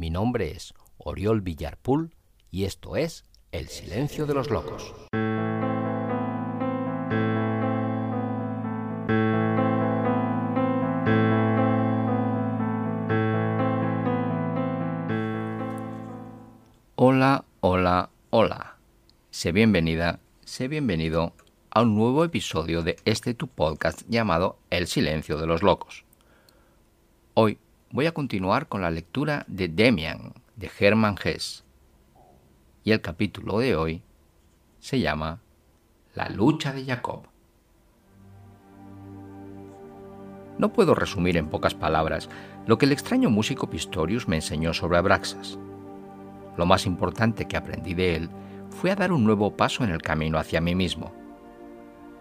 Mi nombre es Oriol Villarpool y esto es El Silencio de los Locos. Hola, hola, hola. Sé bienvenida, sé bienvenido a un nuevo episodio de este tu podcast llamado El Silencio de los Locos. Hoy voy a continuar con la lectura de Demian de Hermann Hesse. Y el capítulo de hoy se llama La lucha de Jacob. No puedo resumir en pocas palabras lo que el extraño músico Pistorius me enseñó sobre Abraxas. Lo más importante que aprendí de él fue a dar un nuevo paso en el camino hacia mí mismo.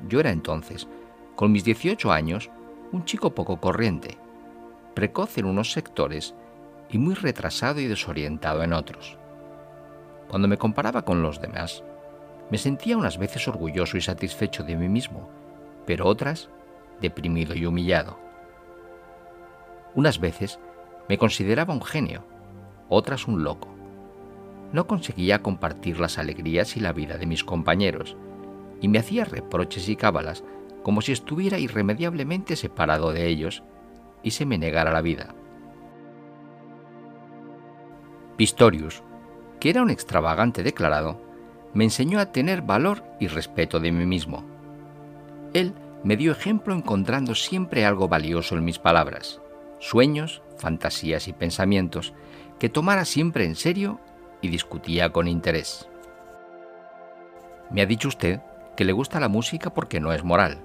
Yo era entonces, con mis 18 años, un chico poco corriente, precoz en unos sectores y muy retrasado y desorientado en otros. Cuando me comparaba con los demás, me sentía unas veces orgulloso y satisfecho de mí mismo, pero otras deprimido y humillado. Unas veces me consideraba un genio, otras un loco. No conseguía compartir las alegrías y la vida de mis compañeros, y me hacía reproches y cábalas como si estuviera irremediablemente separado de ellos y se me negara la vida. Pistorius, que era un extravagante declarado, me enseñó a tener valor y respeto de mí mismo. Él me dio ejemplo encontrando siempre algo valioso en mis palabras, sueños, fantasías y pensamientos, que tomara siempre en serio y discutía con interés. Me ha dicho usted que le gusta la música porque no es moral.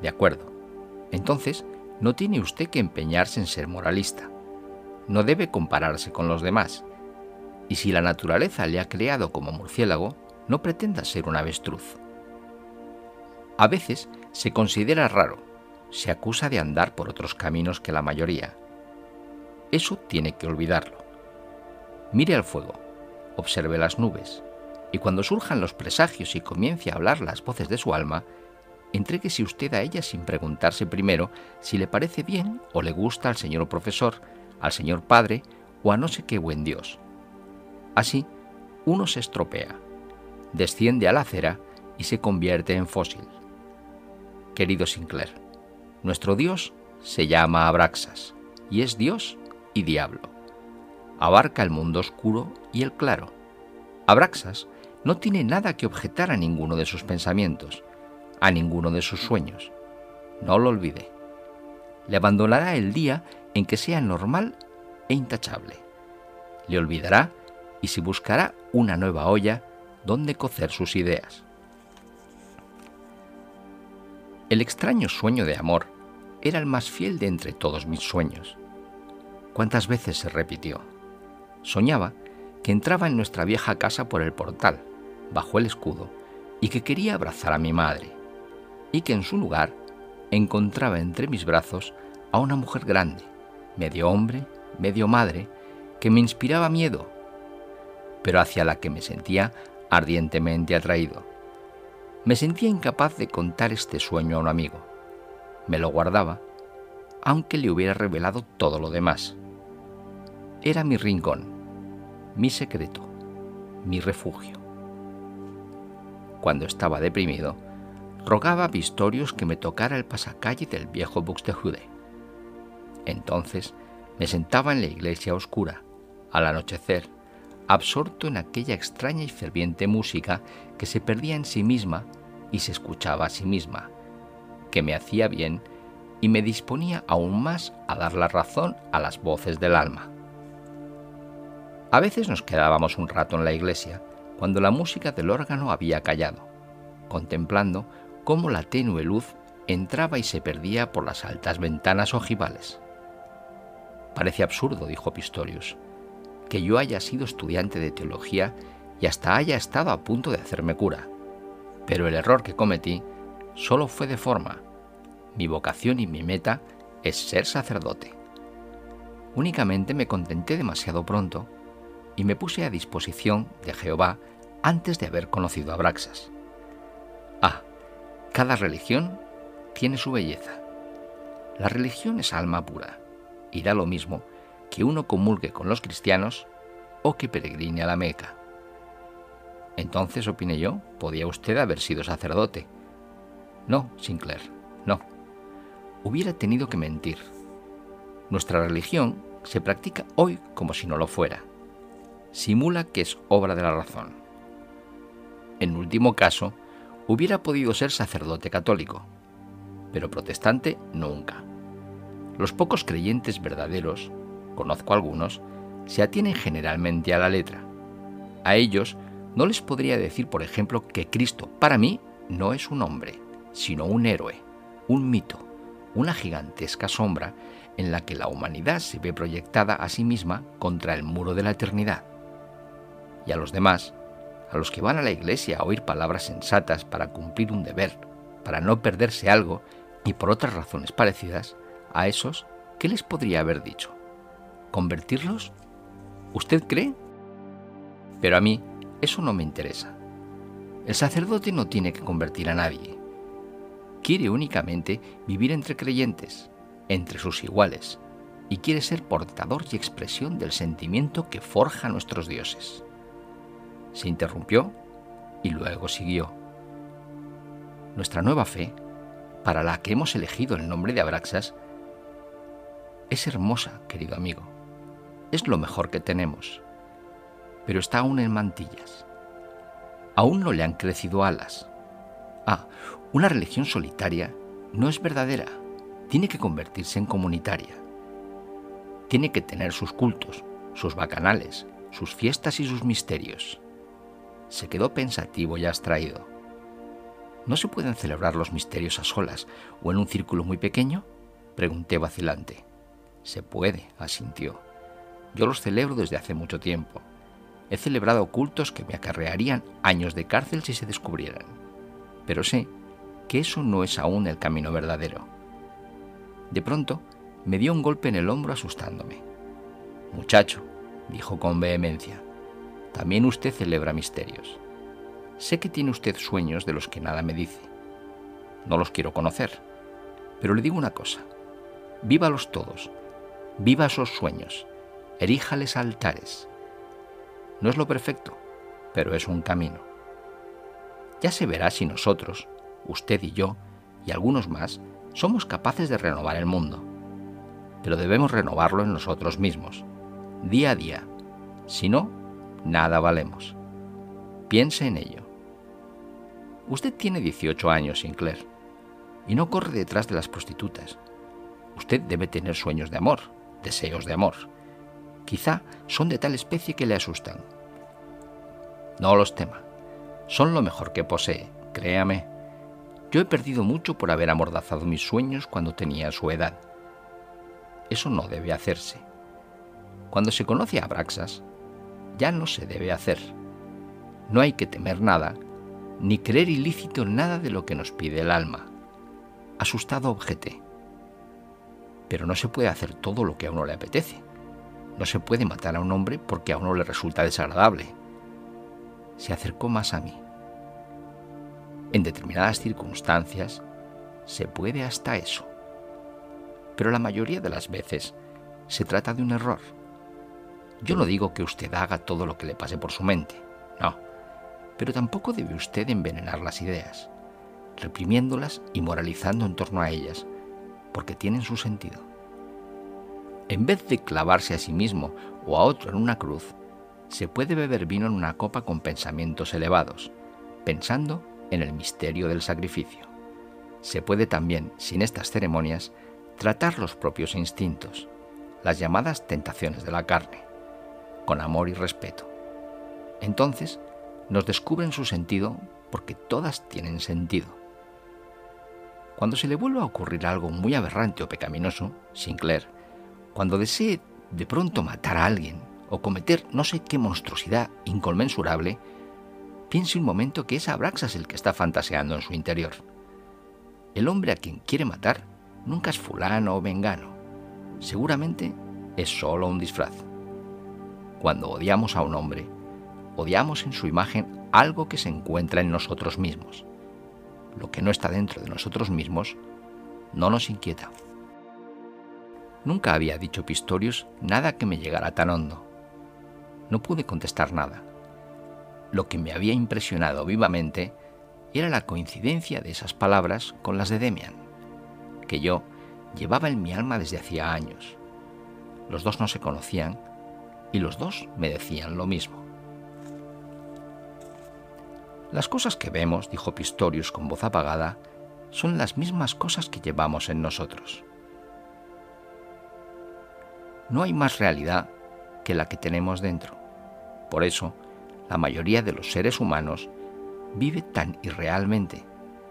De acuerdo. Entonces, no tiene usted que empeñarse en ser moralista. No debe compararse con los demás. Y si la naturaleza le ha creado como murciélago, no pretenda ser un avestruz. A veces se considera raro, se acusa de andar por otros caminos que la mayoría. Eso tiene que olvidarlo. Mire al fuego, observe las nubes, y cuando surjan los presagios y comience a hablar las voces de su alma, entréguese usted a ella sin preguntarse primero si le parece bien o le gusta al señor profesor, al señor padre o a no sé qué buen Dios. Así, uno se estropea, desciende a la acera y se convierte en fósil. Querido Sinclair, nuestro Dios se llama Abraxas y es Dios y diablo. Abarca el mundo oscuro y el claro. Abraxas no tiene nada que objetar a ninguno de sus pensamientos, a ninguno de sus sueños. No lo olvide. Le abandonará el día en que sea normal e intachable. Le olvidará y se buscará una nueva olla donde cocer sus ideas. El extraño sueño de amor era el más fiel de entre todos mis sueños. ¿Cuántas veces se repitió? Soñaba que entraba en nuestra vieja casa por el portal, bajo el escudo, y que quería abrazar a mi madre y que en su lugar encontraba entre mis brazos a una mujer grande, medio hombre, medio madre, que me inspiraba miedo, pero hacia la que me sentía ardientemente atraído. Me sentía incapaz de contar este sueño a un amigo. Me lo guardaba, aunque le hubiera revelado todo lo demás. Era mi rincón, mi secreto, mi refugio. Cuando estaba deprimido, rogaba a que me tocara el pasacalle del viejo Buxtehude. Entonces me sentaba en la iglesia oscura, al anochecer, absorto en aquella extraña y ferviente música que se perdía en sí misma y se escuchaba a sí misma, que me hacía bien y me disponía aún más a dar la razón a las voces del alma. A veces nos quedábamos un rato en la iglesia, cuando la música del órgano había callado, contemplando cómo la tenue luz entraba y se perdía por las altas ventanas ojivales. Parece absurdo, dijo Pistorius, que yo haya sido estudiante de teología y hasta haya estado a punto de hacerme cura. Pero el error que cometí solo fue de forma. Mi vocación y mi meta es ser sacerdote. Únicamente me contenté demasiado pronto y me puse a disposición de Jehová antes de haber conocido a Braxas. Cada religión tiene su belleza. La religión es alma pura y da lo mismo que uno comulgue con los cristianos o que peregrine a la Meca. Entonces, opiné yo, podía usted haber sido sacerdote. No, Sinclair, no. Hubiera tenido que mentir. Nuestra religión se practica hoy como si no lo fuera. Simula que es obra de la razón. En último caso, hubiera podido ser sacerdote católico, pero protestante nunca. Los pocos creyentes verdaderos, conozco algunos, se atienen generalmente a la letra. A ellos no les podría decir, por ejemplo, que Cristo para mí no es un hombre, sino un héroe, un mito, una gigantesca sombra en la que la humanidad se ve proyectada a sí misma contra el muro de la eternidad. Y a los demás, a los que van a la iglesia a oír palabras sensatas para cumplir un deber, para no perderse algo y por otras razones parecidas, a esos, ¿qué les podría haber dicho? ¿Convertirlos? ¿Usted cree? Pero a mí eso no me interesa. El sacerdote no tiene que convertir a nadie. Quiere únicamente vivir entre creyentes, entre sus iguales, y quiere ser portador y expresión del sentimiento que forja nuestros dioses. Se interrumpió y luego siguió. Nuestra nueva fe, para la que hemos elegido el nombre de Abraxas, es hermosa, querido amigo. Es lo mejor que tenemos pero está aún en mantillas. Aún no le han crecido alas. Ah, una religión solitaria no es verdadera. Tiene que convertirse en comunitaria. Tiene que tener sus cultos, sus bacanales, sus fiestas y sus misterios. Se quedó pensativo y abstraído. ¿No se pueden celebrar los misterios a solas o en un círculo muy pequeño? Pregunté vacilante. Se puede, asintió. Yo los celebro desde hace mucho tiempo. He celebrado cultos que me acarrearían años de cárcel si se descubrieran. Pero sé que eso no es aún el camino verdadero. De pronto, me dio un golpe en el hombro asustándome. Muchacho, dijo con vehemencia, también usted celebra misterios. Sé que tiene usted sueños de los que nada me dice. No los quiero conocer, pero le digo una cosa. Vívalos todos, viva esos sueños, eríjales altares, no es lo perfecto, pero es un camino. Ya se verá si nosotros, usted y yo, y algunos más, somos capaces de renovar el mundo. Pero debemos renovarlo en nosotros mismos, día a día. Si no, nada valemos. Piense en ello. Usted tiene 18 años, Sinclair, y no corre detrás de las prostitutas. Usted debe tener sueños de amor, deseos de amor Quizá son de tal especie que le asustan. No los tema. Son lo mejor que posee, créame. Yo he perdido mucho por haber amordazado mis sueños cuando tenía su edad. Eso no debe hacerse. Cuando se conoce a Abraxas, ya no se debe hacer. No hay que temer nada, ni creer ilícito nada de lo que nos pide el alma. Asustado objeté. Pero no se puede hacer todo lo que a uno le apetece. No se puede matar a un hombre porque a uno le resulta desagradable. Se acercó más a mí. En determinadas circunstancias se puede hasta eso. Pero la mayoría de las veces se trata de un error. Yo no digo que usted haga todo lo que le pase por su mente, no. Pero tampoco debe usted envenenar las ideas, reprimiéndolas y moralizando en torno a ellas, porque tienen su sentido en vez de clavarse a sí mismo o a otro en una cruz, se puede beber vino en una copa con pensamientos elevados, pensando en el misterio del sacrificio. Se puede también, sin estas ceremonias, tratar los propios instintos, las llamadas tentaciones de la carne, con amor y respeto. Entonces, nos descubren su sentido porque todas tienen sentido. Cuando se le vuelva a ocurrir algo muy aberrante o pecaminoso, Sinclair cuando desee de pronto matar a alguien o cometer no sé qué monstruosidad inconmensurable, piense un momento que es Abraxas el que está fantaseando en su interior. El hombre a quien quiere matar nunca es fulano o vengano. Seguramente es solo un disfraz. Cuando odiamos a un hombre, odiamos en su imagen algo que se encuentra en nosotros mismos. Lo que no está dentro de nosotros mismos no nos inquieta. Nunca había dicho Pistorius nada que me llegara tan hondo. No pude contestar nada. Lo que me había impresionado vivamente era la coincidencia de esas palabras con las de Demian, que yo llevaba en mi alma desde hacía años. Los dos no se conocían y los dos me decían lo mismo. Las cosas que vemos, dijo Pistorius con voz apagada, son las mismas cosas que llevamos en nosotros. No hay más realidad que la que tenemos dentro. Por eso, la mayoría de los seres humanos vive tan irrealmente,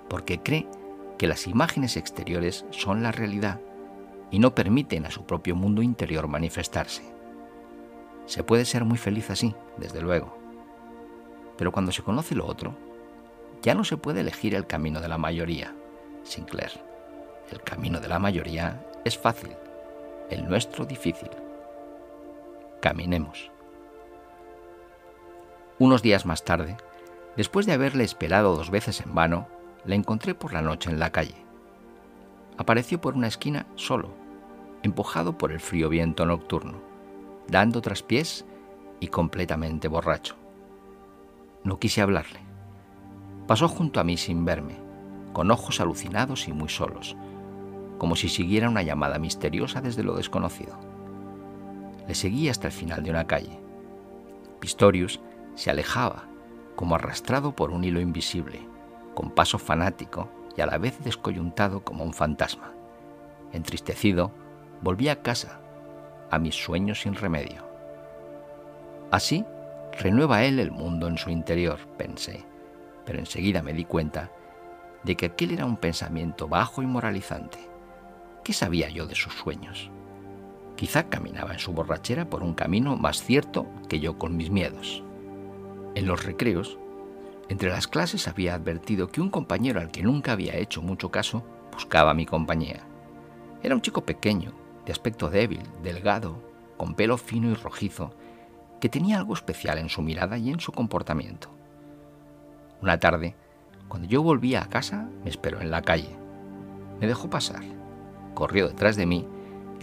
porque cree que las imágenes exteriores son la realidad y no permiten a su propio mundo interior manifestarse. Se puede ser muy feliz así, desde luego, pero cuando se conoce lo otro, ya no se puede elegir el camino de la mayoría, Sinclair. El camino de la mayoría es fácil, el nuestro difícil. Caminemos. Unos días más tarde, después de haberle esperado dos veces en vano, la encontré por la noche en la calle. Apareció por una esquina solo, empujado por el frío viento nocturno, dando traspiés y completamente borracho. No quise hablarle. Pasó junto a mí sin verme, con ojos alucinados y muy solos, como si siguiera una llamada misteriosa desde lo desconocido. Le seguí hasta el final de una calle. Pistorius se alejaba, como arrastrado por un hilo invisible, con paso fanático y a la vez descoyuntado como un fantasma. Entristecido, volví a casa, a mis sueños sin remedio. Así, renueva él el mundo en su interior, pensé, pero enseguida me di cuenta de que aquel era un pensamiento bajo y moralizante. ¿Qué sabía yo de sus sueños? Quizá caminaba en su borrachera por un camino más cierto que yo con mis miedos. En los recreos, entre las clases había advertido que un compañero al que nunca había hecho mucho caso buscaba mi compañía. Era un chico pequeño, de aspecto débil, delgado, con pelo fino y rojizo, que tenía algo especial en su mirada y en su comportamiento. Una tarde, cuando yo volvía a casa, me esperó en la calle. Me dejó pasar, corrió detrás de mí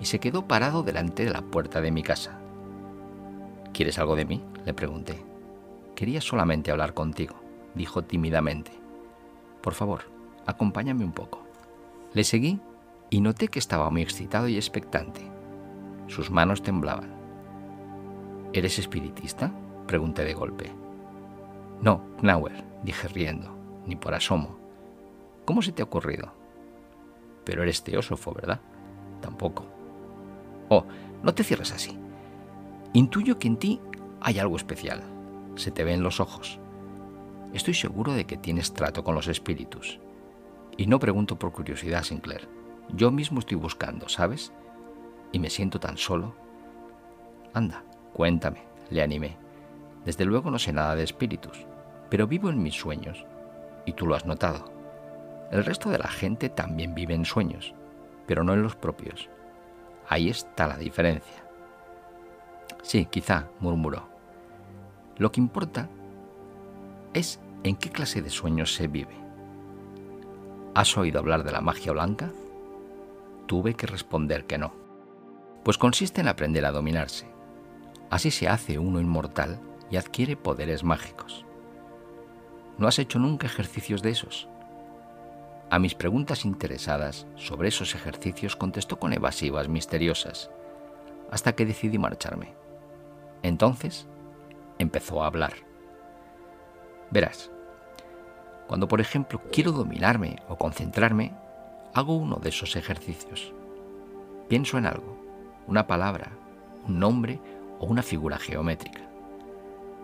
y se quedó parado delante de la puerta de mi casa. ¿Quieres algo de mí? le pregunté. Quería solamente hablar contigo, dijo tímidamente. Por favor, acompáñame un poco. Le seguí y noté que estaba muy excitado y expectante. Sus manos temblaban. ¿Eres espiritista? pregunté de golpe. No, Knauer, dije riendo, ni por asomo. ¿Cómo se te ha ocurrido? Pero eres teósofo, ¿verdad? Tampoco. Oh, no te cierres así. Intuyo que en ti hay algo especial. Se te ve en los ojos. Estoy seguro de que tienes trato con los espíritus. Y no pregunto por curiosidad, Sinclair. Yo mismo estoy buscando, ¿sabes? Y me siento tan solo. Anda, cuéntame, le animé. Desde luego no sé nada de espíritus, pero vivo en mis sueños, y tú lo has notado. El resto de la gente también vive en sueños, pero no en los propios. Ahí está la diferencia. Sí, quizá, murmuró. Lo que importa es en qué clase de sueños se vive. ¿Has oído hablar de la magia blanca? Tuve que responder que no. Pues consiste en aprender a dominarse. Así se hace uno inmortal y adquiere poderes mágicos. ¿No has hecho nunca ejercicios de esos? A mis preguntas interesadas sobre esos ejercicios contestó con evasivas misteriosas, hasta que decidí marcharme. Entonces empezó a hablar. Verás, cuando por ejemplo quiero dominarme o concentrarme, hago uno de esos ejercicios. Pienso en algo, una palabra, un nombre o una figura geométrica.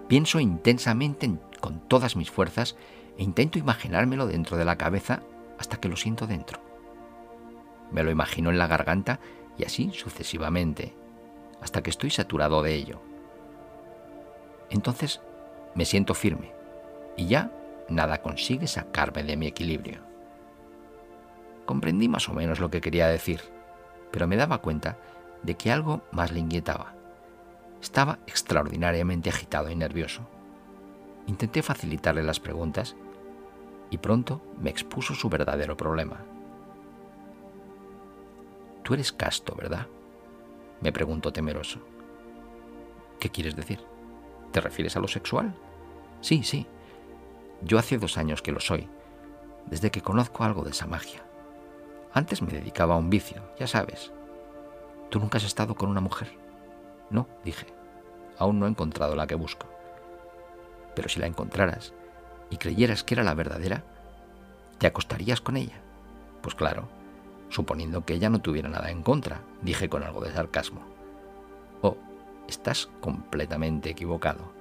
Pienso intensamente con todas mis fuerzas e intento imaginármelo dentro de la cabeza hasta que lo siento dentro. Me lo imagino en la garganta y así sucesivamente, hasta que estoy saturado de ello. Entonces me siento firme y ya nada consigue sacarme de mi equilibrio. Comprendí más o menos lo que quería decir, pero me daba cuenta de que algo más le inquietaba. Estaba extraordinariamente agitado y nervioso. Intenté facilitarle las preguntas y pronto me expuso su verdadero problema. Tú eres casto, ¿verdad? me preguntó temeroso. ¿Qué quieres decir? ¿Te refieres a lo sexual? Sí, sí. Yo hace dos años que lo soy, desde que conozco algo de esa magia. Antes me dedicaba a un vicio, ya sabes. ¿Tú nunca has estado con una mujer? No, dije. Aún no he encontrado la que busco. Pero si la encontraras y creyeras que era la verdadera, ¿te acostarías con ella? Pues claro, suponiendo que ella no tuviera nada en contra, dije con algo de sarcasmo. Oh, estás completamente equivocado.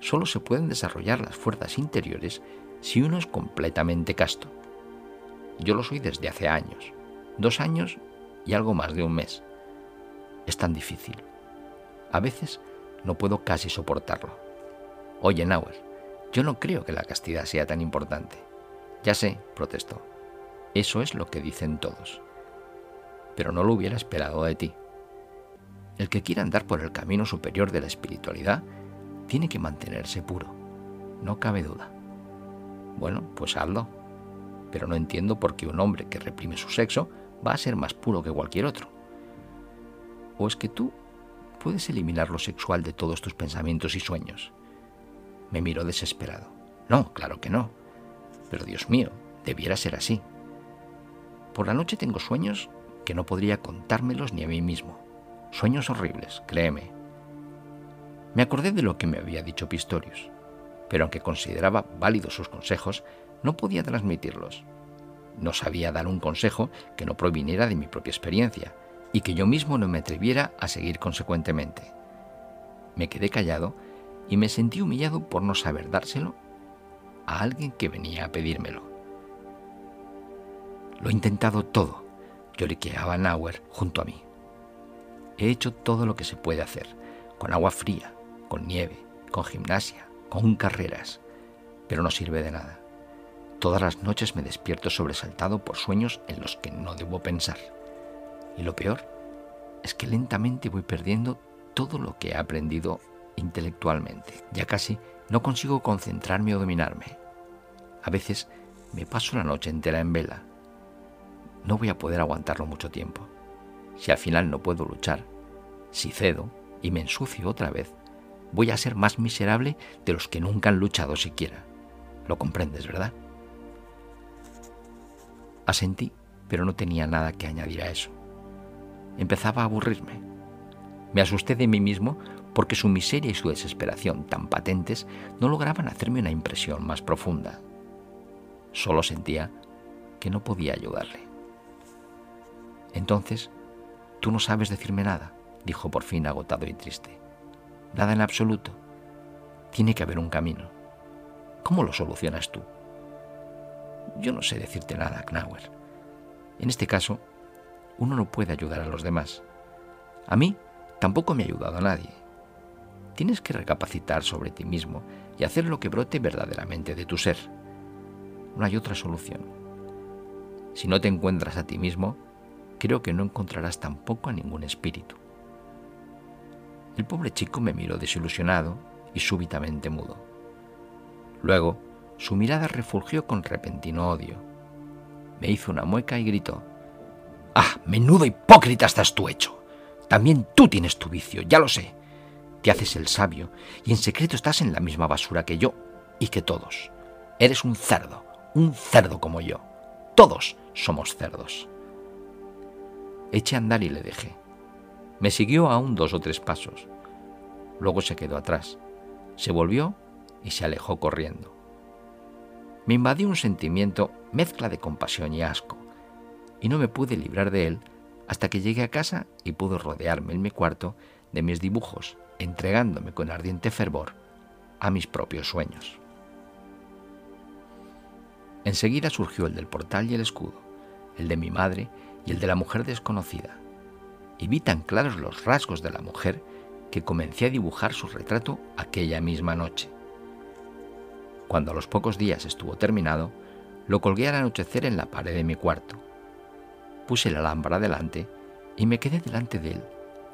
Solo se pueden desarrollar las fuerzas interiores si uno es completamente casto. Yo lo soy desde hace años, dos años y algo más de un mes. Es tan difícil. A veces no puedo casi soportarlo. Oye, Nauer, yo no creo que la castidad sea tan importante. Ya sé, protestó. Eso es lo que dicen todos. Pero no lo hubiera esperado de ti. El que quiera andar por el camino superior de la espiritualidad tiene que mantenerse puro. No cabe duda. Bueno, pues hazlo. Pero no entiendo por qué un hombre que reprime su sexo va a ser más puro que cualquier otro. ¿O es que tú puedes eliminar lo sexual de todos tus pensamientos y sueños? Me miró desesperado. No, claro que no. Pero Dios mío, debiera ser así. Por la noche tengo sueños que no podría contármelos ni a mí mismo. Sueños horribles, créeme. Me acordé de lo que me había dicho Pistorius pero aunque consideraba válidos sus consejos, no podía transmitirlos. No sabía dar un consejo que no proviniera de mi propia experiencia y que yo mismo no me atreviera a seguir consecuentemente. Me quedé callado y me sentí humillado por no saber dárselo a alguien que venía a pedírmelo. Lo he intentado todo, lloriqueaba Nauer junto a mí. He hecho todo lo que se puede hacer, con agua fría, con nieve, con gimnasia, con carreras, pero no sirve de nada. Todas las noches me despierto sobresaltado por sueños en los que no debo pensar. Y lo peor es que lentamente voy perdiendo todo lo que he aprendido intelectualmente. Ya casi no consigo concentrarme o dominarme. A veces me paso la noche entera en vela. No voy a poder aguantarlo mucho tiempo. Si al final no puedo luchar, si cedo y me ensucio otra vez, voy a ser más miserable de los que nunca han luchado siquiera. Lo comprendes, ¿verdad? Asentí, pero no tenía nada que añadir a eso. Empezaba a aburrirme. Me asusté de mí mismo porque su miseria y su desesperación tan patentes no lograban hacerme una impresión más profunda. Solo sentía que no podía ayudarle. Entonces, tú no sabes decirme nada, dijo por fin agotado y triste nada en absoluto. Tiene que haber un camino. ¿Cómo lo solucionas tú? Yo no sé decirte nada, Knauer. En este caso, uno no puede ayudar a los demás. A mí tampoco me ha ayudado nadie. Tienes que recapacitar sobre ti mismo y hacer lo que brote verdaderamente de tu ser. No hay otra solución. Si no te encuentras a ti mismo, creo que no encontrarás tampoco a ningún espíritu. El pobre chico me miró desilusionado y súbitamente mudo. Luego, su mirada refulgió con repentino odio. Me hizo una mueca y gritó, ¡Ah, menudo hipócrita estás tú hecho! También tú tienes tu vicio, ya lo sé. Te haces el sabio y en secreto estás en la misma basura que yo y que todos. Eres un cerdo, un cerdo como yo. Todos somos cerdos. Eché a andar y le dejé. Me siguió aún dos o tres pasos. Luego se quedó atrás. Se volvió y se alejó corriendo. Me invadió un sentimiento mezcla de compasión y asco, y no me pude librar de él hasta que llegué a casa y pude rodearme en mi cuarto de mis dibujos, entregándome con ardiente fervor a mis propios sueños. Enseguida surgió el del portal y el escudo, el de mi madre y el de la mujer desconocida y vi tan claros los rasgos de la mujer que comencé a dibujar su retrato aquella misma noche. Cuando a los pocos días estuvo terminado, lo colgué al anochecer en la pared de mi cuarto. Puse la lámpara delante y me quedé delante de él,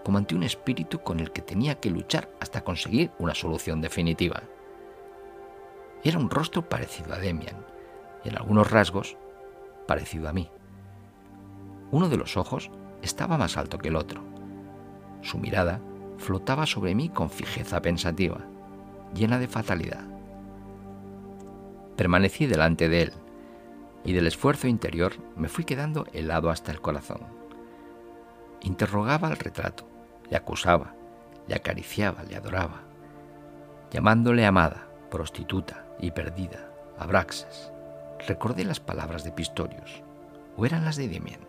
como ante un espíritu con el que tenía que luchar hasta conseguir una solución definitiva. Era un rostro parecido a Demian y en algunos rasgos parecido a mí. Uno de los ojos estaba más alto que el otro. Su mirada flotaba sobre mí con fijeza pensativa, llena de fatalidad. Permanecí delante de él, y del esfuerzo interior me fui quedando helado hasta el corazón. Interrogaba al retrato, le acusaba, le acariciaba, le adoraba, llamándole amada, prostituta y perdida, Abraxas. Recordé las palabras de Pistorius, o eran las de Demian.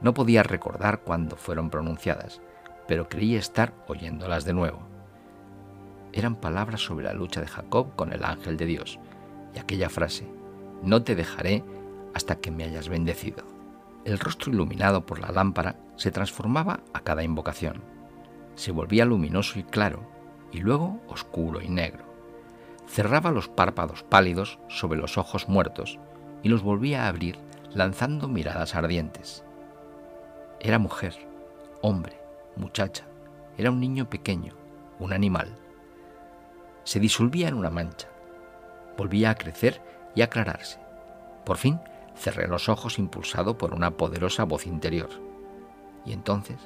No podía recordar cuándo fueron pronunciadas, pero creí estar oyéndolas de nuevo. Eran palabras sobre la lucha de Jacob con el ángel de Dios, y aquella frase, no te dejaré hasta que me hayas bendecido. El rostro iluminado por la lámpara se transformaba a cada invocación. Se volvía luminoso y claro, y luego oscuro y negro. Cerraba los párpados pálidos sobre los ojos muertos y los volvía a abrir lanzando miradas ardientes. Era mujer, hombre, muchacha, era un niño pequeño, un animal. Se disolvía en una mancha, volvía a crecer y aclararse. Por fin cerré los ojos impulsado por una poderosa voz interior. Y entonces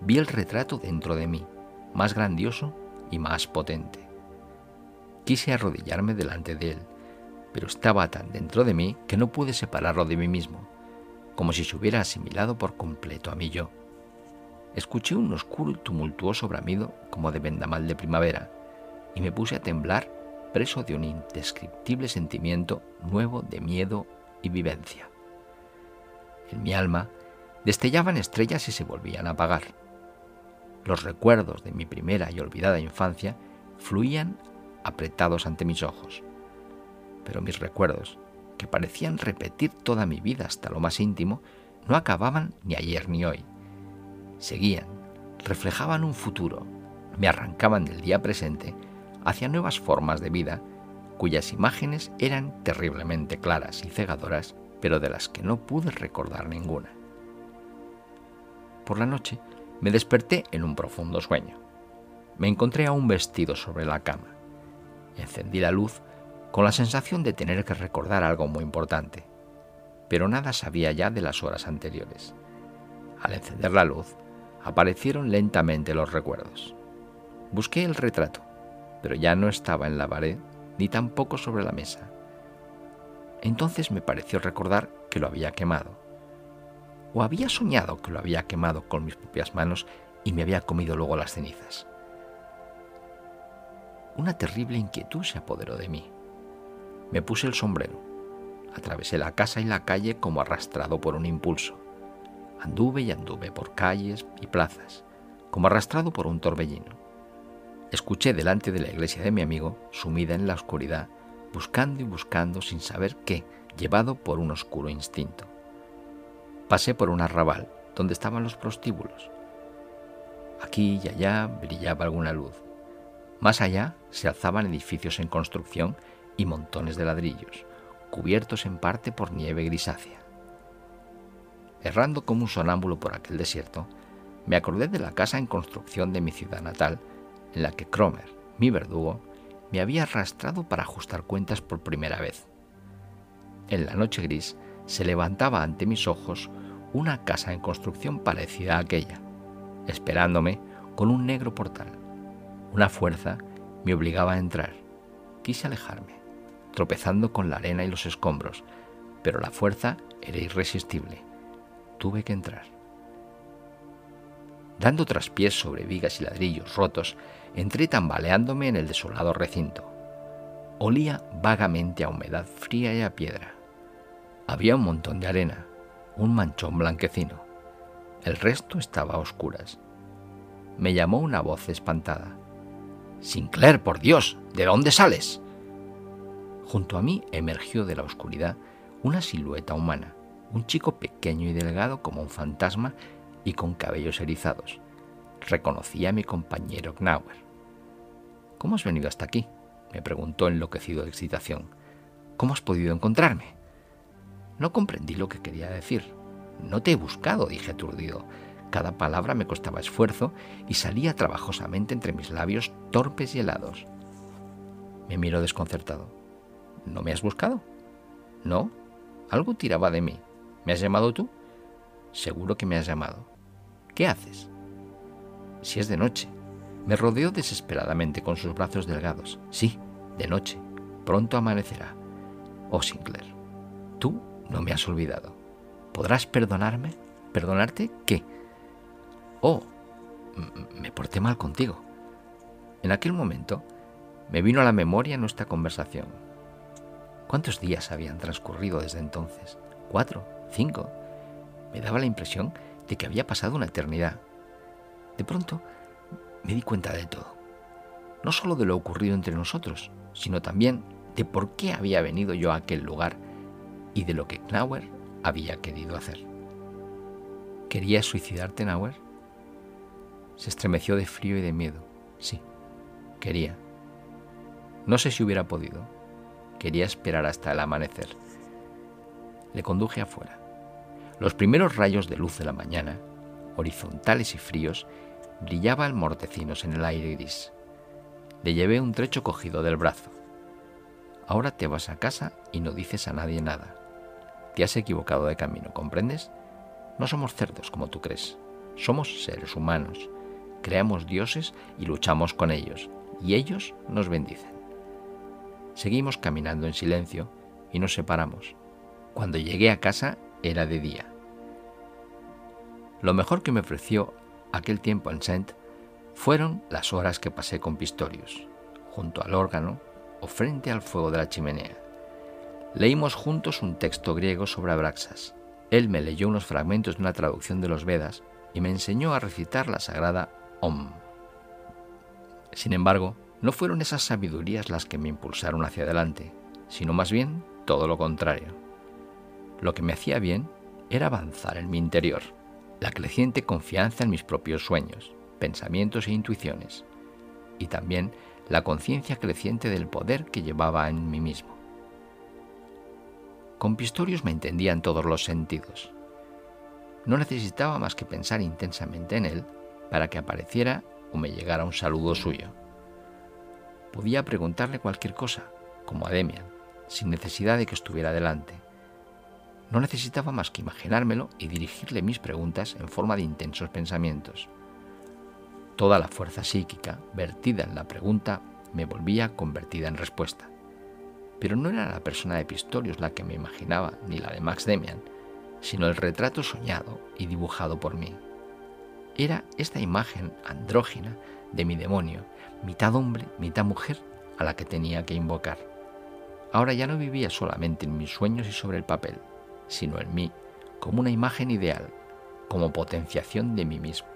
vi el retrato dentro de mí, más grandioso y más potente. Quise arrodillarme delante de él, pero estaba tan dentro de mí que no pude separarlo de mí mismo, como si se hubiera asimilado por completo a mí yo. Escuché un oscuro y tumultuoso bramido como de vendamal de primavera, y me puse a temblar preso de un indescriptible sentimiento nuevo de miedo y vivencia. En mi alma destellaban estrellas y se volvían a apagar. Los recuerdos de mi primera y olvidada infancia fluían apretados ante mis ojos. Pero mis recuerdos, que parecían repetir toda mi vida hasta lo más íntimo, no acababan ni ayer ni hoy. Seguían, reflejaban un futuro, me arrancaban del día presente hacia nuevas formas de vida cuyas imágenes eran terriblemente claras y cegadoras, pero de las que no pude recordar ninguna. Por la noche me desperté en un profundo sueño. Me encontré aún vestido sobre la cama. Encendí la luz con la sensación de tener que recordar algo muy importante, pero nada sabía ya de las horas anteriores. Al encender la luz, aparecieron lentamente los recuerdos. Busqué el retrato pero ya no estaba en la pared ni tampoco sobre la mesa. Entonces me pareció recordar que lo había quemado. O había soñado que lo había quemado con mis propias manos y me había comido luego las cenizas. Una terrible inquietud se apoderó de mí. Me puse el sombrero. Atravesé la casa y la calle como arrastrado por un impulso. Anduve y anduve por calles y plazas, como arrastrado por un torbellino. Escuché delante de la iglesia de mi amigo, sumida en la oscuridad, buscando y buscando sin saber qué, llevado por un oscuro instinto. Pasé por un arrabal donde estaban los prostíbulos. Aquí y allá brillaba alguna luz. Más allá se alzaban edificios en construcción y montones de ladrillos, cubiertos en parte por nieve grisácea. Errando como un sonámbulo por aquel desierto, me acordé de la casa en construcción de mi ciudad natal, en la que Cromer, mi verdugo, me había arrastrado para ajustar cuentas por primera vez. En la noche gris se levantaba ante mis ojos una casa en construcción parecida a aquella, esperándome con un negro portal. Una fuerza me obligaba a entrar. Quise alejarme, tropezando con la arena y los escombros, pero la fuerza era irresistible. Tuve que entrar. Dando traspiés sobre vigas y ladrillos rotos, entré tambaleándome en el desolado recinto. Olía vagamente a humedad fría y a piedra. Había un montón de arena, un manchón blanquecino. El resto estaba a oscuras. Me llamó una voz espantada. Sinclair, por Dios, ¿de dónde sales? Junto a mí emergió de la oscuridad una silueta humana, un chico pequeño y delgado como un fantasma y con cabellos erizados. Reconocí a mi compañero Gnauer. ¿Cómo has venido hasta aquí? me preguntó enloquecido de excitación. ¿Cómo has podido encontrarme? No comprendí lo que quería decir. No te he buscado, dije aturdido. Cada palabra me costaba esfuerzo y salía trabajosamente entre mis labios torpes y helados. Me miró desconcertado. ¿No me has buscado? No. Algo tiraba de mí. ¿Me has llamado tú? Seguro que me has llamado. ¿Qué haces? Si es de noche, Me rodeó desesperadamente con sus brazos delgados. Sí, de noche. Pronto amanecerá. Oh, Sinclair, tú no me has olvidado. ¿Podrás perdonarme? ¿Perdonarte qué? Oh, me porté mal contigo. En aquel momento me vino a la memoria nuestra conversación. ¿Cuántos días habían transcurrido desde entonces? ¿Cuatro? ¿Cinco? Me daba la impresión de que había pasado una eternidad. De pronto me di cuenta de todo. No solo de lo ocurrido entre nosotros, sino también de por qué había venido yo a aquel lugar y de lo que Knauer había querido hacer. ¿Querías suicidarte, Knauer? Se estremeció de frío y de miedo. Sí, quería. No sé si hubiera podido. Quería esperar hasta el amanecer. Le conduje afuera. Los primeros rayos de luz de la mañana, horizontales y fríos, brillaban mortecinos en el aire gris. Le llevé un trecho cogido del brazo. Ahora te vas a casa y no dices a nadie nada. Te has equivocado de camino, ¿comprendes? No somos cerdos como tú crees. Somos seres humanos. Creamos dioses y luchamos con ellos, y ellos nos bendicen. Seguimos caminando en silencio y nos separamos. Cuando llegué a casa era de día. Lo mejor que me ofreció aquel tiempo en Saint fueron las horas que pasé con Pistorius, junto al órgano o frente al fuego de la chimenea. Leímos juntos un texto griego sobre Abraxas. Él me leyó unos fragmentos de una traducción de los Vedas y me enseñó a recitar la sagrada Om. Sin embargo, no fueron esas sabidurías las que me impulsaron hacia adelante, sino más bien todo lo contrario. Lo que me hacía bien era avanzar en mi interior la creciente confianza en mis propios sueños, pensamientos e intuiciones, y también la conciencia creciente del poder que llevaba en mí mismo. Con Pistorius me entendía en todos los sentidos. No necesitaba más que pensar intensamente en él para que apareciera o me llegara un saludo suyo. Podía preguntarle cualquier cosa, como a Demian, sin necesidad de que estuviera delante no necesitaba más que imaginármelo y dirigirle mis preguntas en forma de intensos pensamientos. Toda la fuerza psíquica vertida en la pregunta me volvía convertida en respuesta. Pero no era la persona de Pistorius la que me imaginaba, ni la de Max Demian, sino el retrato soñado y dibujado por mí. Era esta imagen andrógina de mi demonio, mitad hombre, mitad mujer, a la que tenía que invocar. Ahora ya no vivía solamente en mis sueños y sobre el papel, sino en mí, como una imagen ideal, como potenciación de mí mismo.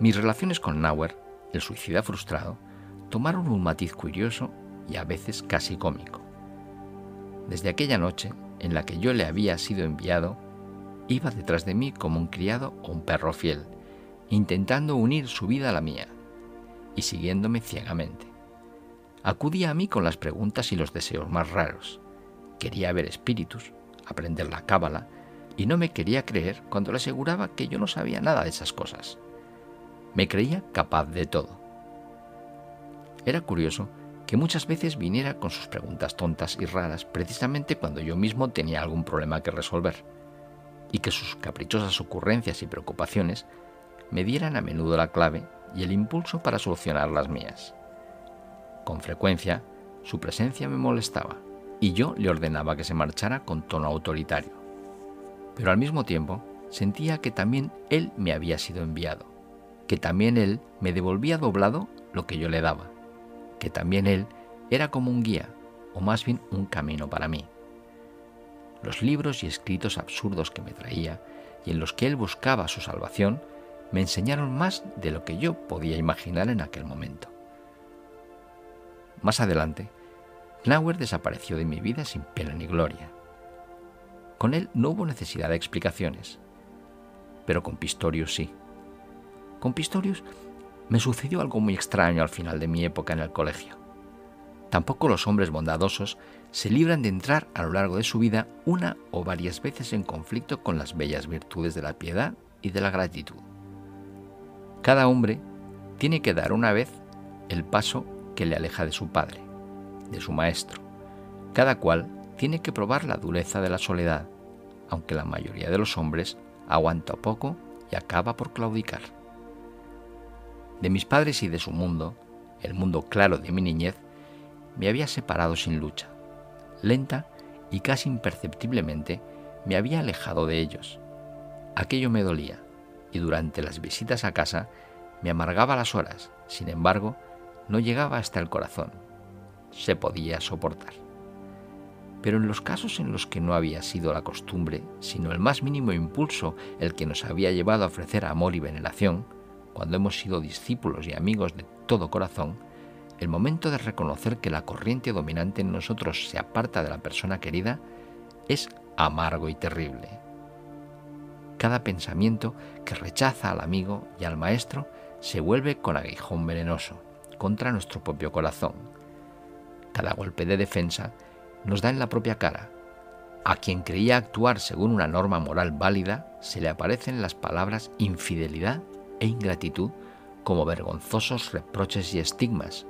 Mis relaciones con Nauer, el suicida frustrado, tomaron un matiz curioso y a veces casi cómico. Desde aquella noche en la que yo le había sido enviado, iba detrás de mí como un criado o un perro fiel, intentando unir su vida a la mía y siguiéndome ciegamente. Acudía a mí con las preguntas y los deseos más raros. Quería ver espíritus, aprender la cábala, y no me quería creer cuando le aseguraba que yo no sabía nada de esas cosas. Me creía capaz de todo. Era curioso que muchas veces viniera con sus preguntas tontas y raras precisamente cuando yo mismo tenía algún problema que resolver, y que sus caprichosas ocurrencias y preocupaciones me dieran a menudo la clave y el impulso para solucionar las mías. Con frecuencia, su presencia me molestaba y yo le ordenaba que se marchara con tono autoritario. Pero al mismo tiempo sentía que también él me había sido enviado, que también él me devolvía doblado lo que yo le daba, que también él era como un guía, o más bien un camino para mí. Los libros y escritos absurdos que me traía y en los que él buscaba su salvación me enseñaron más de lo que yo podía imaginar en aquel momento. Más adelante, Knauer desapareció de mi vida sin pena ni gloria. Con él no hubo necesidad de explicaciones, pero con Pistorius sí. Con Pistorius me sucedió algo muy extraño al final de mi época en el colegio. Tampoco los hombres bondadosos se libran de entrar a lo largo de su vida una o varias veces en conflicto con las bellas virtudes de la piedad y de la gratitud. Cada hombre tiene que dar una vez el paso que le aleja de su padre de su maestro. Cada cual tiene que probar la dureza de la soledad, aunque la mayoría de los hombres aguanta poco y acaba por claudicar. De mis padres y de su mundo, el mundo claro de mi niñez, me había separado sin lucha. Lenta y casi imperceptiblemente me había alejado de ellos. Aquello me dolía y durante las visitas a casa me amargaba las horas. Sin embargo, no llegaba hasta el corazón. Se podía soportar. Pero en los casos en los que no había sido la costumbre, sino el más mínimo impulso el que nos había llevado a ofrecer amor y veneración, cuando hemos sido discípulos y amigos de todo corazón, el momento de reconocer que la corriente dominante en nosotros se aparta de la persona querida es amargo y terrible. Cada pensamiento que rechaza al amigo y al maestro se vuelve con aguijón venenoso contra nuestro propio corazón. Cada golpe de defensa nos da en la propia cara. A quien creía actuar según una norma moral válida, se le aparecen las palabras infidelidad e ingratitud como vergonzosos reproches y estigmas.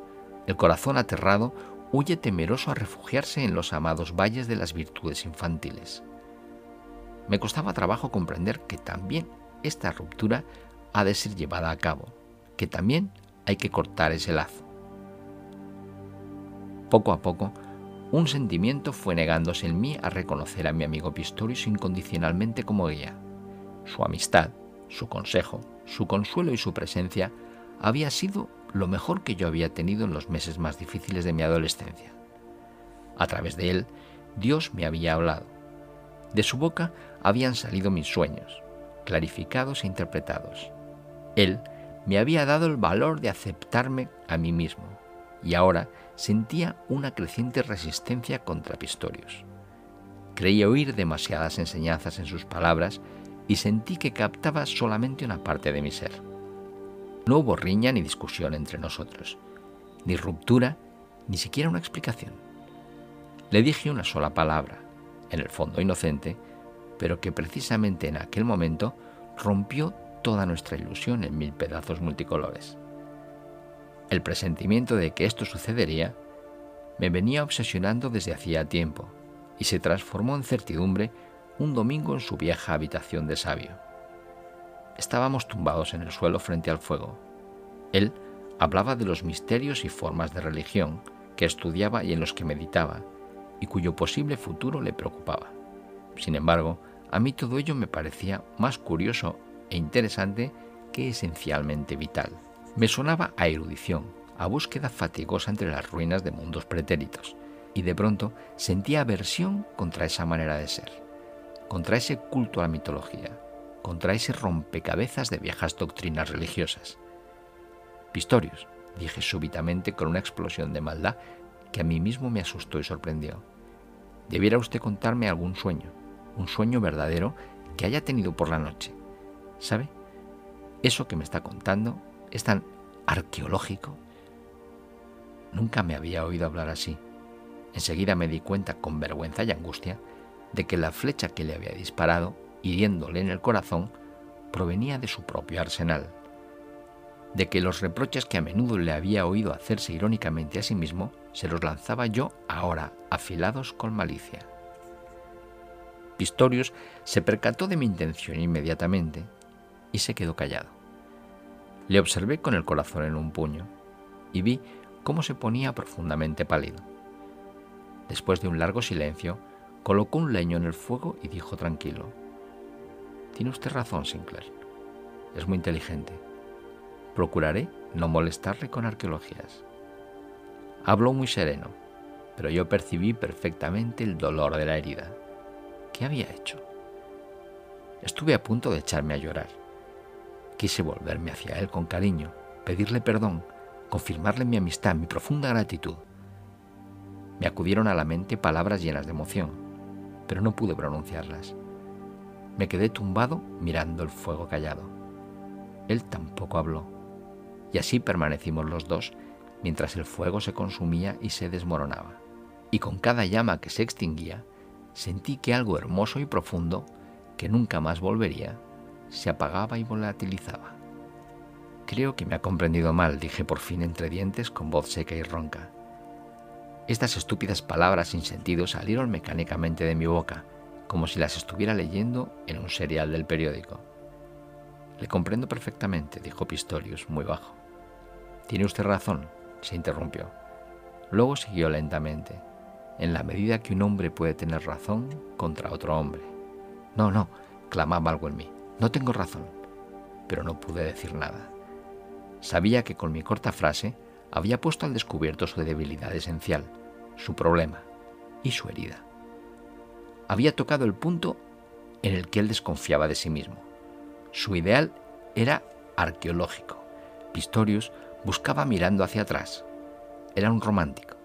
El corazón aterrado huye temeroso a refugiarse en los amados valles de las virtudes infantiles. Me costaba trabajo comprender que también esta ruptura ha de ser llevada a cabo, que también hay que cortar ese lazo. Poco a poco, un sentimiento fue negándose en mí a reconocer a mi amigo Pistorius incondicionalmente como guía. Su amistad, su consejo, su consuelo y su presencia había sido lo mejor que yo había tenido en los meses más difíciles de mi adolescencia. A través de él, Dios me había hablado. De su boca habían salido mis sueños, clarificados e interpretados. Él me había dado el valor de aceptarme a mí mismo, y ahora sentía una creciente resistencia contra Pistorius. Creía oír demasiadas enseñanzas en sus palabras y sentí que captaba solamente una parte de mi ser. No hubo riña ni discusión entre nosotros, ni ruptura, ni siquiera una explicación. Le dije una sola palabra, en el fondo inocente, pero que precisamente en aquel momento rompió toda nuestra ilusión en mil pedazos multicolores. El presentimiento de que esto sucedería me venía obsesionando desde hacía tiempo y se transformó en certidumbre un domingo en su vieja habitación de sabio. Estábamos tumbados en el suelo frente al fuego. Él hablaba de los misterios y formas de religión que estudiaba y en los que meditaba, y cuyo posible futuro le preocupaba. Sin embargo, a mí todo ello me parecía más curioso e interesante que esencialmente vital. Me sonaba a erudición, a búsqueda fatigosa entre las ruinas de mundos pretéritos, y de pronto sentía aversión contra esa manera de ser, contra ese culto a la mitología, contra ese rompecabezas de viejas doctrinas religiosas. Pistorius, dije súbitamente con una explosión de maldad que a mí mismo me asustó y sorprendió. Debiera usted contarme algún sueño, un sueño verdadero que haya tenido por la noche. ¿Sabe? Eso que me está contando es tan arqueológico. Nunca me había oído hablar así. Enseguida me di cuenta con vergüenza y angustia de que la flecha que le había disparado hiriéndole en el corazón, provenía de su propio arsenal, de que los reproches que a menudo le había oído hacerse irónicamente a sí mismo, se los lanzaba yo ahora, afilados con malicia. Pistorius se percató de mi intención inmediatamente y se quedó callado. Le observé con el corazón en un puño y vi cómo se ponía profundamente pálido. Después de un largo silencio, colocó un leño en el fuego y dijo tranquilo, tiene usted razón, Sinclair. Es muy inteligente. Procuraré no molestarle con arqueologías. Habló muy sereno, pero yo percibí perfectamente el dolor de la herida. ¿Qué había hecho? Estuve a punto de echarme a llorar. Quise volverme hacia él con cariño, pedirle perdón, confirmarle mi amistad, mi profunda gratitud. Me acudieron a la mente palabras llenas de emoción, pero no pude pronunciarlas. Me quedé tumbado mirando el fuego callado. Él tampoco habló. Y así permanecimos los dos mientras el fuego se consumía y se desmoronaba. Y con cada llama que se extinguía, sentí que algo hermoso y profundo, que nunca más volvería, se apagaba y volatilizaba. Creo que me ha comprendido mal, dije por fin entre dientes con voz seca y ronca. Estas estúpidas palabras sin sentido salieron mecánicamente de mi boca, como si las estuviera leyendo en un serial del periódico. Le comprendo perfectamente, dijo Pistorius muy bajo. Tiene usted razón, se interrumpió. Luego siguió lentamente, en la medida que un hombre puede tener razón contra otro hombre. No, no, clamaba algo en mí. No tengo razón. Pero no pude decir nada. Sabía que con mi corta frase había puesto al descubierto su debilidad esencial, su problema y su herida. Había tocado el punto en el que él desconfiaba de sí mismo. Su ideal era arqueológico. Pistorius buscaba mirando hacia atrás. Era un romántico.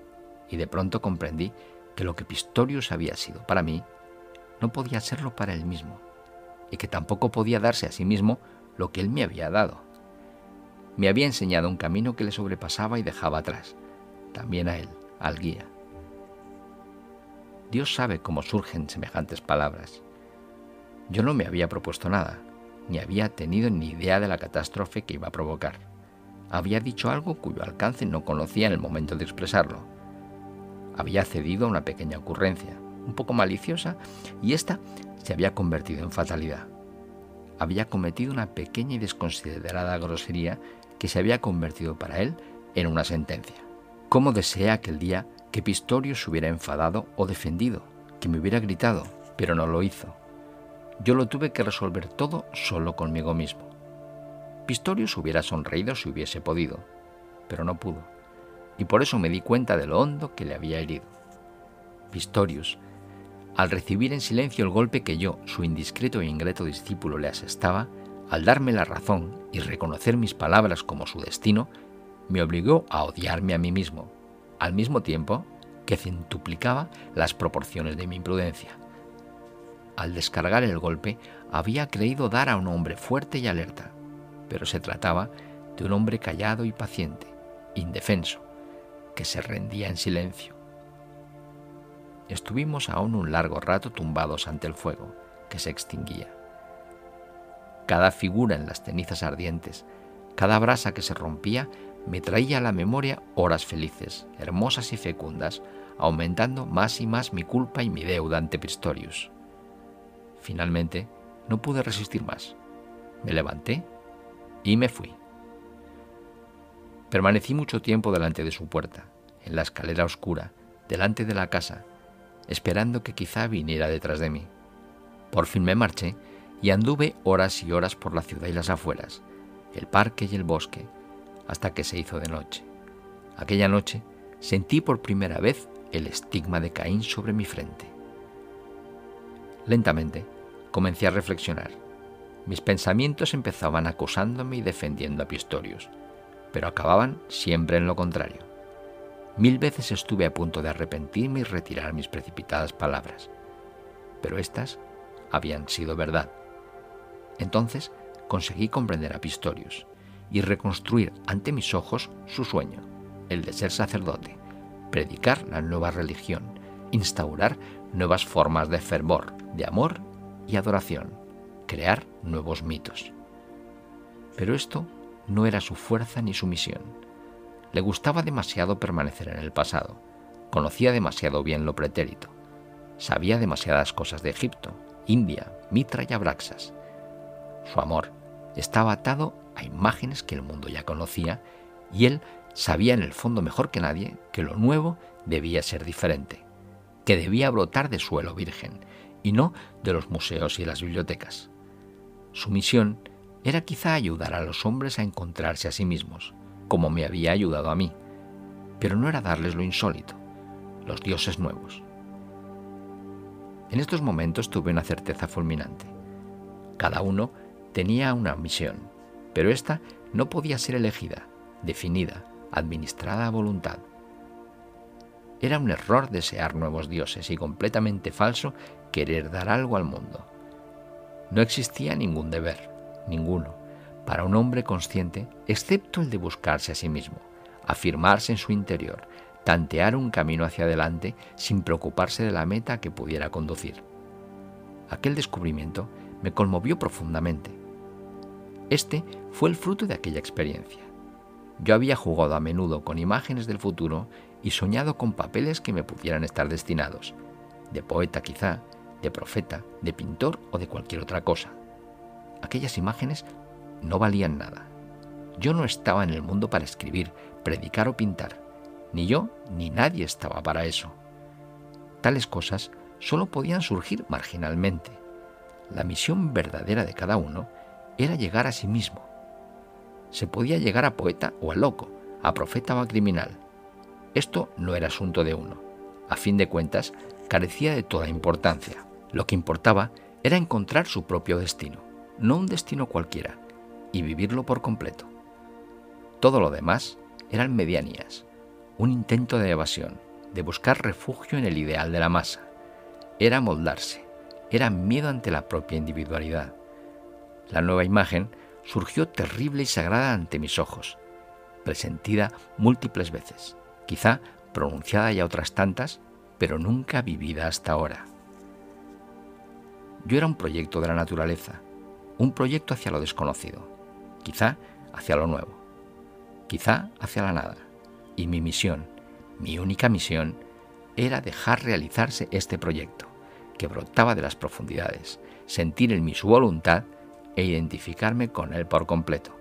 Y de pronto comprendí que lo que Pistorius había sido para mí no podía serlo para él mismo. Y que tampoco podía darse a sí mismo lo que él me había dado. Me había enseñado un camino que le sobrepasaba y dejaba atrás. También a él, al guía. Dios sabe cómo surgen semejantes palabras. Yo no me había propuesto nada, ni había tenido ni idea de la catástrofe que iba a provocar. Había dicho algo cuyo alcance no conocía en el momento de expresarlo. Había cedido a una pequeña ocurrencia, un poco maliciosa, y ésta se había convertido en fatalidad. Había cometido una pequeña y desconsiderada grosería que se había convertido para él en una sentencia. ¿Cómo desea aquel día que Pistorius se hubiera enfadado o defendido, que me hubiera gritado, pero no lo hizo. Yo lo tuve que resolver todo solo conmigo mismo. Pistorius hubiera sonreído si hubiese podido, pero no pudo, y por eso me di cuenta de lo hondo que le había herido. Pistorius, al recibir en silencio el golpe que yo, su indiscreto e ingrato discípulo, le asestaba, al darme la razón y reconocer mis palabras como su destino, me obligó a odiarme a mí mismo, al mismo tiempo que centuplicaba las proporciones de mi imprudencia. Al descargar el golpe, había creído dar a un hombre fuerte y alerta, pero se trataba de un hombre callado y paciente, indefenso, que se rendía en silencio. Estuvimos aún un largo rato tumbados ante el fuego, que se extinguía. Cada figura en las cenizas ardientes, cada brasa que se rompía, me traía a la memoria horas felices, hermosas y fecundas, aumentando más y más mi culpa y mi deuda ante Pistorius. Finalmente, no pude resistir más. Me levanté y me fui. Permanecí mucho tiempo delante de su puerta, en la escalera oscura, delante de la casa, esperando que quizá viniera detrás de mí. Por fin me marché y anduve horas y horas por la ciudad y las afueras, el parque y el bosque, hasta que se hizo de noche. Aquella noche sentí por primera vez el estigma de Caín sobre mi frente. Lentamente comencé a reflexionar. Mis pensamientos empezaban acusándome y defendiendo a Pistorius, pero acababan siempre en lo contrario. Mil veces estuve a punto de arrepentirme y retirar mis precipitadas palabras, pero éstas habían sido verdad. Entonces conseguí comprender a Pistorius y reconstruir ante mis ojos su sueño, el de ser sacerdote, predicar la nueva religión, instaurar nuevas formas de fervor, de amor y adoración, crear nuevos mitos. Pero esto no era su fuerza ni su misión. Le gustaba demasiado permanecer en el pasado, conocía demasiado bien lo pretérito, sabía demasiadas cosas de Egipto, India, Mitra y Abraxas. Su amor estaba atado a imágenes que el mundo ya conocía y él sabía en el fondo mejor que nadie que lo nuevo debía ser diferente, que debía brotar de suelo virgen y no de los museos y las bibliotecas. Su misión era quizá ayudar a los hombres a encontrarse a sí mismos, como me había ayudado a mí, pero no era darles lo insólito, los dioses nuevos. En estos momentos tuve una certeza fulminante. Cada uno tenía una misión, pero esta no podía ser elegida, definida, administrada a voluntad. Era un error desear nuevos dioses y completamente falso querer dar algo al mundo. No existía ningún deber, ninguno, para un hombre consciente, excepto el de buscarse a sí mismo, afirmarse en su interior, tantear un camino hacia adelante sin preocuparse de la meta que pudiera conducir. Aquel descubrimiento me conmovió profundamente. Este fue el fruto de aquella experiencia. Yo había jugado a menudo con imágenes del futuro y soñado con papeles que me pudieran estar destinados, de poeta quizá, de profeta, de pintor o de cualquier otra cosa. Aquellas imágenes no valían nada. Yo no estaba en el mundo para escribir, predicar o pintar. Ni yo ni nadie estaba para eso. Tales cosas solo podían surgir marginalmente. La misión verdadera de cada uno era llegar a sí mismo. Se podía llegar a poeta o a loco, a profeta o a criminal. Esto no era asunto de uno. A fin de cuentas, carecía de toda importancia. Lo que importaba era encontrar su propio destino, no un destino cualquiera, y vivirlo por completo. Todo lo demás eran medianías, un intento de evasión, de buscar refugio en el ideal de la masa. Era moldarse, era miedo ante la propia individualidad. La nueva imagen surgió terrible y sagrada ante mis ojos, presentida múltiples veces, quizá pronunciada ya otras tantas, pero nunca vivida hasta ahora. Yo era un proyecto de la naturaleza, un proyecto hacia lo desconocido, quizá hacia lo nuevo, quizá hacia la nada. Y mi misión, mi única misión, era dejar realizarse este proyecto, que brotaba de las profundidades, sentir en mí su voluntad e identificarme con él por completo.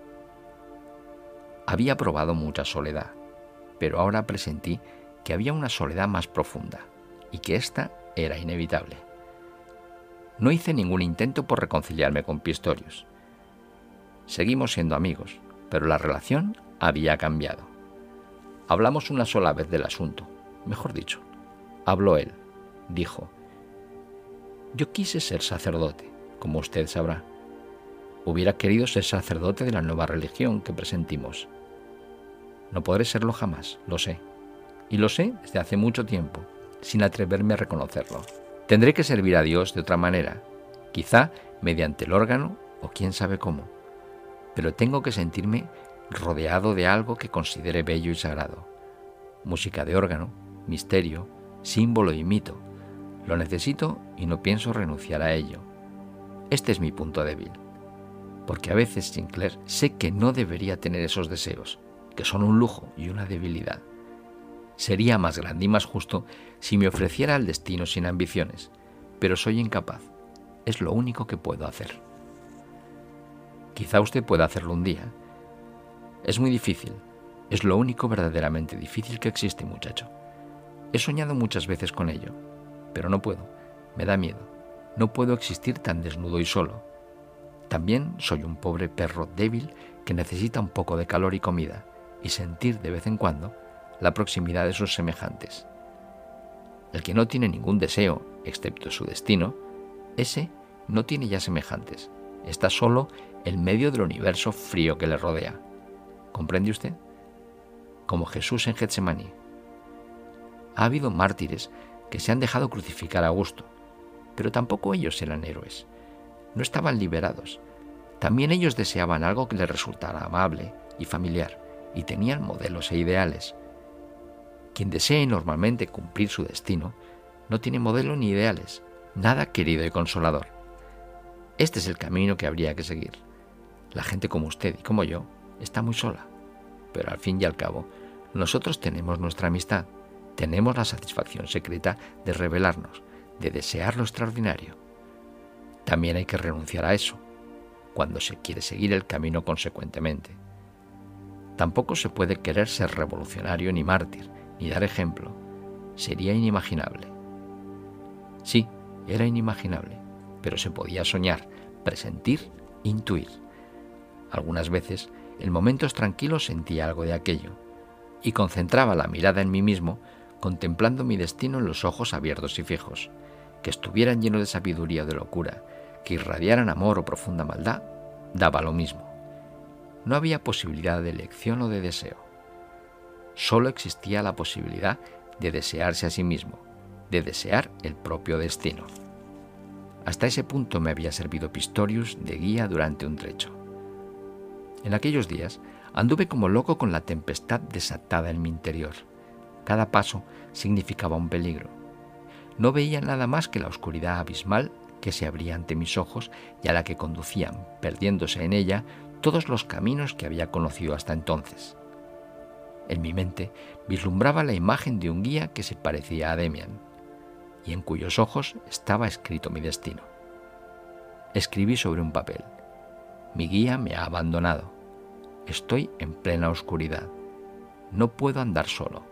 Había probado mucha soledad, pero ahora presentí que había una soledad más profunda y que ésta era inevitable. No hice ningún intento por reconciliarme con Pistorius. Seguimos siendo amigos, pero la relación había cambiado. Hablamos una sola vez del asunto, mejor dicho, habló él. Dijo, yo quise ser sacerdote, como usted sabrá. Hubiera querido ser sacerdote de la nueva religión que presentimos. No podré serlo jamás, lo sé. Y lo sé desde hace mucho tiempo, sin atreverme a reconocerlo. Tendré que servir a Dios de otra manera, quizá mediante el órgano o quién sabe cómo. Pero tengo que sentirme rodeado de algo que considere bello y sagrado. Música de órgano, misterio, símbolo y mito. Lo necesito y no pienso renunciar a ello. Este es mi punto débil. Porque a veces, Sinclair, sé que no debería tener esos deseos, que son un lujo y una debilidad. Sería más grande y más justo si me ofreciera el destino sin ambiciones, pero soy incapaz. Es lo único que puedo hacer. Quizá usted pueda hacerlo un día, es muy difícil. Es lo único verdaderamente difícil que existe, muchacho. He soñado muchas veces con ello, pero no puedo. Me da miedo. No puedo existir tan desnudo y solo. También soy un pobre perro débil que necesita un poco de calor y comida y sentir de vez en cuando la proximidad de sus semejantes. El que no tiene ningún deseo, excepto su destino, ese no tiene ya semejantes. Está solo en medio del universo frío que le rodea. ¿Comprende usted? Como Jesús en Getsemaní. Ha habido mártires que se han dejado crucificar a gusto, pero tampoco ellos eran héroes. No estaban liberados. También ellos deseaban algo que les resultara amable y familiar, y tenían modelos e ideales. Quien desee normalmente cumplir su destino, no tiene modelo ni ideales, nada querido y consolador. Este es el camino que habría que seguir. La gente como usted y como yo está muy sola. Pero al fin y al cabo, nosotros tenemos nuestra amistad, tenemos la satisfacción secreta de revelarnos, de desear lo extraordinario. También hay que renunciar a eso, cuando se quiere seguir el camino consecuentemente. Tampoco se puede querer ser revolucionario ni mártir, ni dar ejemplo. Sería inimaginable. Sí, era inimaginable, pero se podía soñar, presentir, intuir. Algunas veces en momentos tranquilos sentía algo de aquello y concentraba la mirada en mí mismo, contemplando mi destino en los ojos abiertos y fijos, que estuvieran llenos de sabiduría o de locura, que irradiaran amor o profunda maldad, daba lo mismo. No había posibilidad de elección o de deseo. Solo existía la posibilidad de desearse a sí mismo, de desear el propio destino. Hasta ese punto me había servido Pistorius de guía durante un trecho. En aquellos días anduve como loco con la tempestad desatada en mi interior. Cada paso significaba un peligro. No veía nada más que la oscuridad abismal que se abría ante mis ojos y a la que conducían, perdiéndose en ella, todos los caminos que había conocido hasta entonces. En mi mente vislumbraba la imagen de un guía que se parecía a Demian, y en cuyos ojos estaba escrito mi destino. Escribí sobre un papel mi guía me ha abandonado. Estoy en plena oscuridad. No puedo andar solo.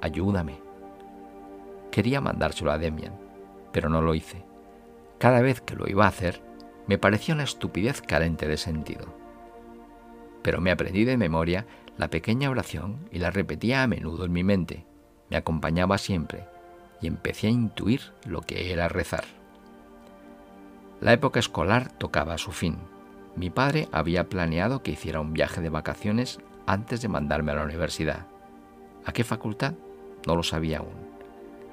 Ayúdame. Quería mandárselo a Demian, pero no lo hice. Cada vez que lo iba a hacer, me parecía una estupidez carente de sentido. Pero me aprendí de memoria la pequeña oración y la repetía a menudo en mi mente. Me acompañaba siempre y empecé a intuir lo que era rezar. La época escolar tocaba a su fin. Mi padre había planeado que hiciera un viaje de vacaciones antes de mandarme a la universidad. ¿A qué facultad? No lo sabía aún.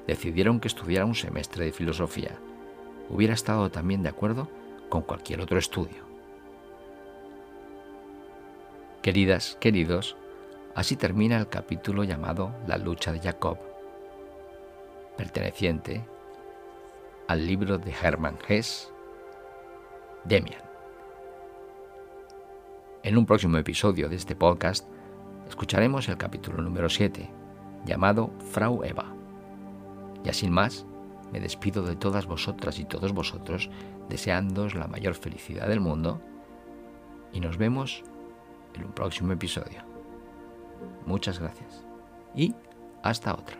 Decidieron que estudiara un semestre de filosofía. Hubiera estado también de acuerdo con cualquier otro estudio. Queridas, queridos, así termina el capítulo llamado La lucha de Jacob, perteneciente al libro de Hermann Hesse Demian. En un próximo episodio de este podcast escucharemos el capítulo número 7, llamado Frau Eva. Ya sin más, me despido de todas vosotras y todos vosotros, deseándoos la mayor felicidad del mundo, y nos vemos en un próximo episodio. Muchas gracias y hasta otra.